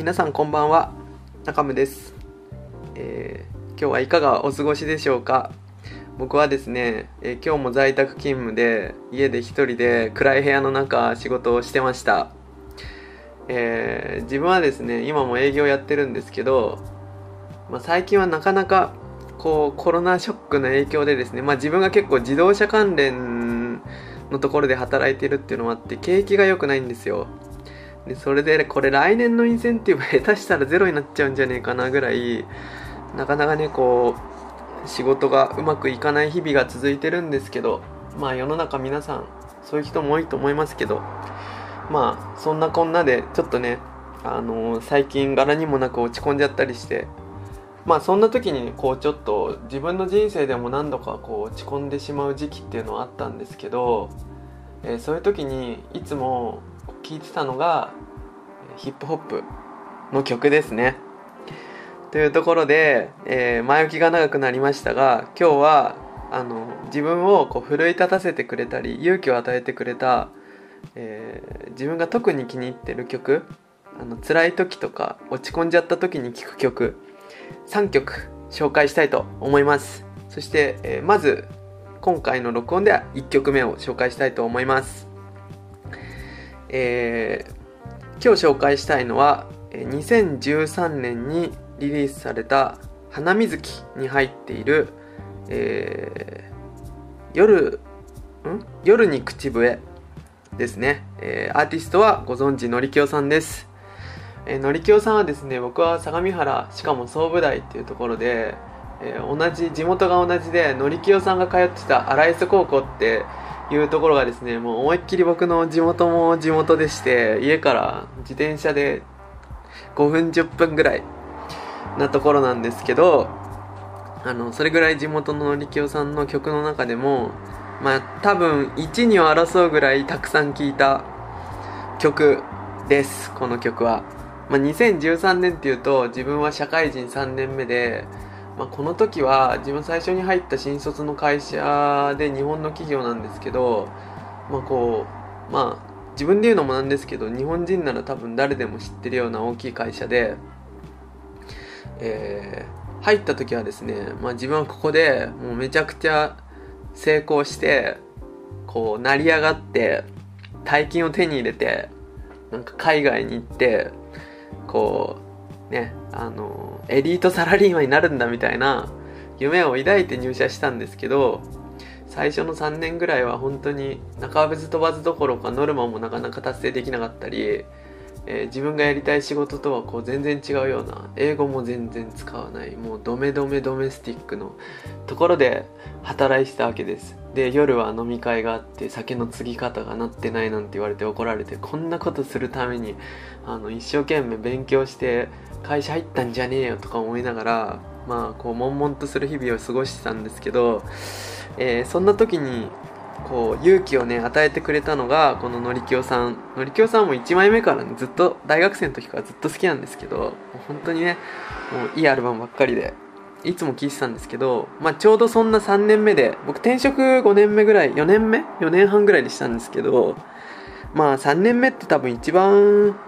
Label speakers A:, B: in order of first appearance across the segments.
A: 皆さんこんばんは。中村です、えー、今日はいかがお過ごしでしょうか。僕はですね、えー、今日も在宅勤務で家で一人で暗い部屋の中仕事をしてました、えー、自分はですね今も営業やってるんですけど、まあ、最近はなかなかこうコロナショックの影響でですね、まあ、自分が結構自動車関連のところで働いてるっていうのもあって景気が良くないんですよ。でそれでこれ来年のインセンティブ下手したらゼロになっちゃうんじゃねえかなぐらいなかなかねこう仕事がうまくいかない日々が続いてるんですけどまあ世の中皆さんそういう人も多いと思いますけどまあそんなこんなでちょっとねあのー、最近柄にもなく落ち込んじゃったりしてまあそんな時にこうちょっと自分の人生でも何度かこう落ち込んでしまう時期っていうのはあったんですけど、えー、そういう時にいつも聴いてたのがヒップホップの曲ですね。というところで、えー、前置きが長くなりましたが今日はあの自分をこう奮い立たせてくれたり勇気を与えてくれた、えー、自分が特に気に入ってる曲あの辛い時とか落ち込んじゃった時に聴く曲3曲紹介したいと思いますそして、えー、まず今回の録音では1曲目を紹介したいと思いますえー、今日紹介したいのは2013年にリリースされた「花水木」に入っている、えー、夜ん？夜に口笛ですね、えー、アーティストはご存知のりきよさんです、えー、のりきよさんはですね僕は相模原しかも総武大っていうところで、えー、同じ地元が同じでのりきよさんが通ってた荒磯高校っていうところがですね、もう思いっきり僕の地元も地元でして、家から自転車で5分10分ぐらいなところなんですけど、あの、それぐらい地元の力夫さんの曲の中でも、まあ多分1、2を争うぐらいたくさん聴いた曲です、この曲は。まあ2013年っていうと自分は社会人3年目で、まあ、この時は自分最初に入った新卒の会社で日本の企業なんですけど、まあこう、まあ自分で言うのもなんですけど、日本人なら多分誰でも知ってるような大きい会社で、えー、入った時はですね、まあ自分はここでもうめちゃくちゃ成功して、こう成り上がって、大金を手に入れて、なんか海外に行って、こう、ね、あの、エリートサラリーマンになるんだみたいな夢を抱いて入社したんですけど、最初の3年ぐらいは本当に中別飛ばずどころかノルマもなかなか達成できなかったり、えー、自分がやりたい仕事とはこう全然違うような英語も全然使わないもうドメドメドメスティックのところで働いてたわけです。で夜は飲み会があって酒の継ぎ方がなってないなんて言われて怒られてこんなことするためにあの一生懸命勉強して会社入ったんじゃねえよとか思いながらまあこう悶々とする日々を過ごしてたんですけど、えー、そんな時にこう勇気をね与えてくれたのがこののりきよさん。のりきよさんも1枚目からねずっと大学生の時からずっと好きなんですけど本当にねもういいアルバムばっかりでいつも聴いてたんですけど、まあ、ちょうどそんな3年目で僕転職5年目ぐらい4年目？4年半ぐらいでしたんですけどまあ3年目って多分一番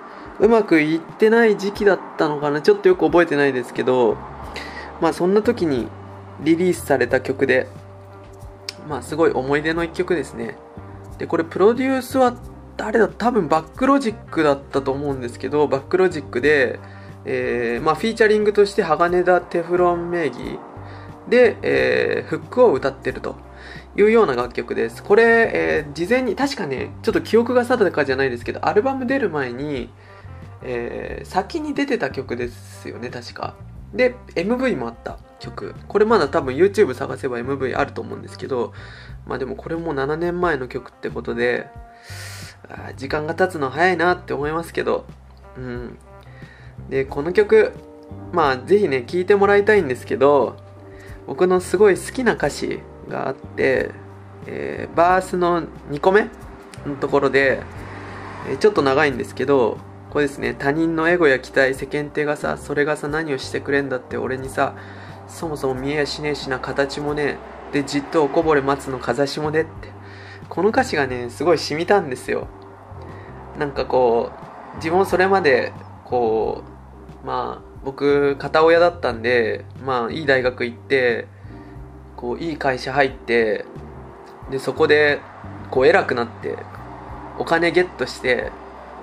A: うまくいってない時期だったのかな？ちょっとよく覚えてないですけどまあそんな時にリリースされた曲でまあすごい思い出の一曲ですね。でこれプロデュースは誰だ？多分バックロジックだったと思うんですけどバックロジックで、えー、まあ、フィーチャリングとして鋼田テフロン名義で、えー、フックを歌ってるというような楽曲です。これ、えー、事前に、確かね、ちょっと記憶が定かじゃないですけど、アルバム出る前に、えー、先に出てた曲ですよね、確か。で、MV もあった曲。これまだ多分 YouTube 探せば MV あると思うんですけど、まあでもこれも7年前の曲ってことで、時間が経つの早いなって思いますけど、うん。で、この曲、まあぜひね、聴いてもらいたいんですけど、僕のすごい好きな歌詞があって、えー、バースの2個目のところで、え、ちょっと長いんですけど、これですね。他人のエゴや期待世間体がさそれがさ何をしてくれんだって俺にさそもそも見えやしねえしな形もねでじっとおこぼれ待つのかざしもねって。この歌詞がねすごい染みたんですよ。なんかこう自分それまでこうまあ僕片親だったんでまあいい大学行ってこういい会社入ってでそこでこう偉くなってお金ゲットして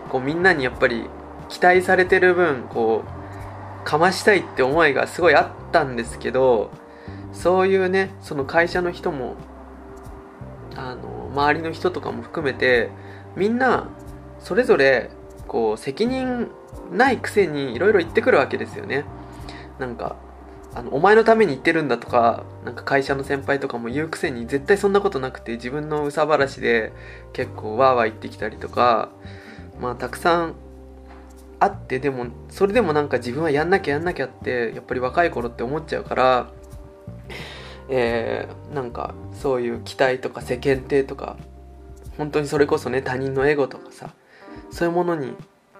A: こうみんなにやっぱり期待されてる分こうかましたいって思いがすごいあったんですけどそういうねその会社の人もあの周りの人とかも含めてみんなそれぞれこう責任ないくせにいろいろ言ってくるわけですよね。なんかあのお前のために言ってるんだとかなんか会社の先輩とかも言うくせに絶対そんなことなくて自分の憂さ晴らしで結構わーわー言ってきたりとかまあたくさんあってでもそれでもなんか自分はやんなきゃやんなきゃってやっぱり若い頃って思っちゃうからえー、なんかそういう期待とか世間体とか本当にそれこそね他人のエゴとかさそういうものに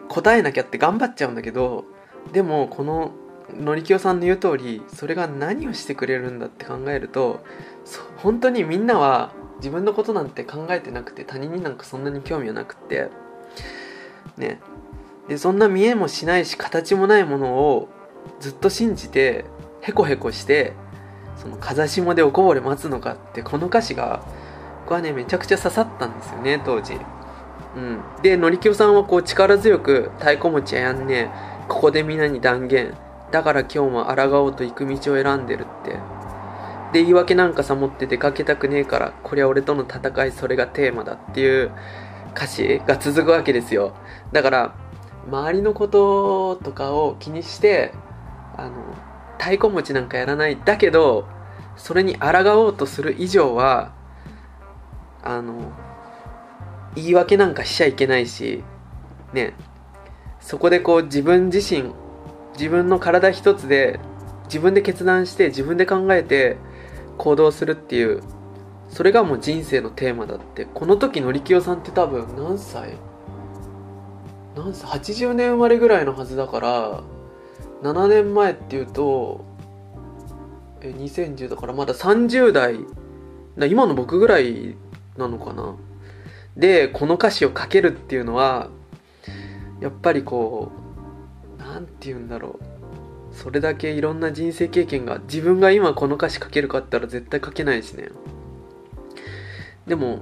A: 応えなきゃって頑張っちゃうんだけどでもこののりきよさんの言う通りそれが何をしてくれるんだって考えると本当にみんなは自分のことなんて考えてなくて他人になんかそんなに興味はなくってね。でそんな見えもしないし形もないものをずっと信じてヘコヘコしてその風下でおこぼれ待つのかってこの歌詞が僕はねめちゃくちゃ刺さったんですよね当時。うん。でのりきよさんはこう力強く太鼓持ちややんねここでみんなに断言だから今日も抗おうと行く道を選んでるって。で言い訳なんかさ持って出かけたくねえからこりゃ俺との戦いそれがテーマだっていう歌詞が続くわけですよ。だから周りのこととかを気にしてあの太鼓持ちなんかやらない。だけどそれに抗おうとする以上はあの言い訳なんかしちゃいけないしね。そこでこう自分自身自分の体一つで自分で決断して自分で考えて行動するっていうそれがもう人生のテーマだって。この時のりきよさんって多分何歳？何歳？80年生まれぐらいのはずだから7年前っていうとえ2010だからまだ30代。今の僕ぐらいなのかな？でこの歌詞を書けるっていうのはやっぱりこう何て言うんだろう。それだけいろんな人生経験が自分が今この歌詞書けるかって言ったら絶対書けないしね。でも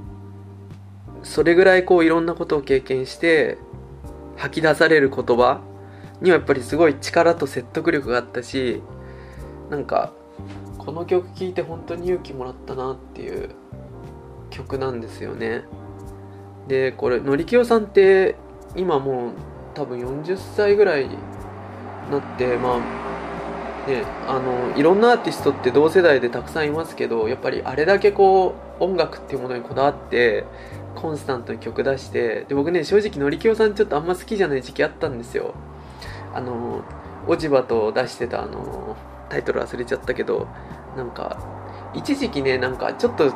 A: それぐらいこういろんなことを経験して吐き出される言葉にはやっぱりすごい力と説得力があったしなんかこの曲聴いて本当に勇気もらったなっていう曲なんですよね。でこれのりきよさんって今もう多分40歳ぐらいになってまあねあのいろんなアーティストって同世代でたくさんいますけどやっぱりあれだけこう音楽っていうものにこだわってコンスタントに曲出してで僕ね正直のりきよさんちょっとあんま好きじゃない時期あったんですよ。あの落ち葉と出してたあのタイトル忘れちゃったけどなんか一時期ねなんかちょっと違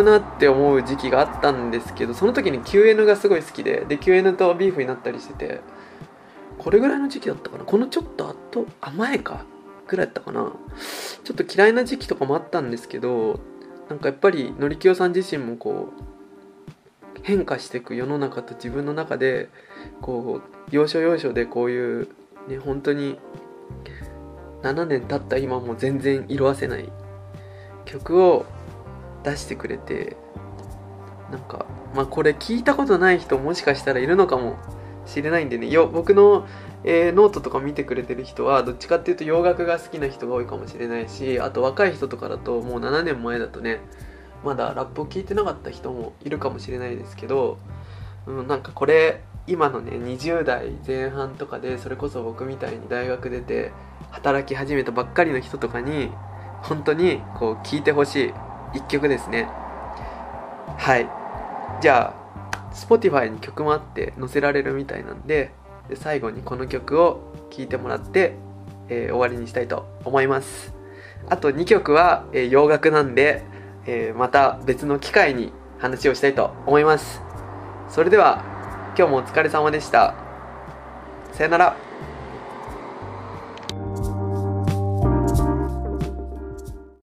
A: うなって思う時期があったんですけどその時に QN がすごい好きでで QN とビーフになったりしててこれぐらいの時期だったかな？このちょっと後甘えかぐらいだったかな？ちょっと嫌いな時期とかもあったんですけどなんかやっぱりのりきよさん自身もこう変化していく世の中と自分の中でこう要所要所でこういうね本当に7年経った今も全然色あせない曲を出してくれてなんかまあこれ聞いたことない人もしかしたらいるのかもしれないんでね。よ僕の、えー、ノートとか見てくれてる人はどっちかっていうと洋楽が好きな人が多いかもしれないしあと若い人とかだともう7年前だとねまだラップを聞いてなかった人もいるかもしれないですけど、うん、なんかこれ今のね20代前半とかでそれこそ僕みたいに大学出て働き始めたばっかりの人とかに本当にこう聴いてほしい一曲ですね。はい。じゃあ Spotify に曲もあって載せられるみたいなんでで最後にこの曲を聴いてもらって、えー、終わりにしたいと思いますあと2曲は、えー、洋楽なんでえー、また別の機会に話をしたいと思います。それでは今日もお疲れ様でした。さよなら。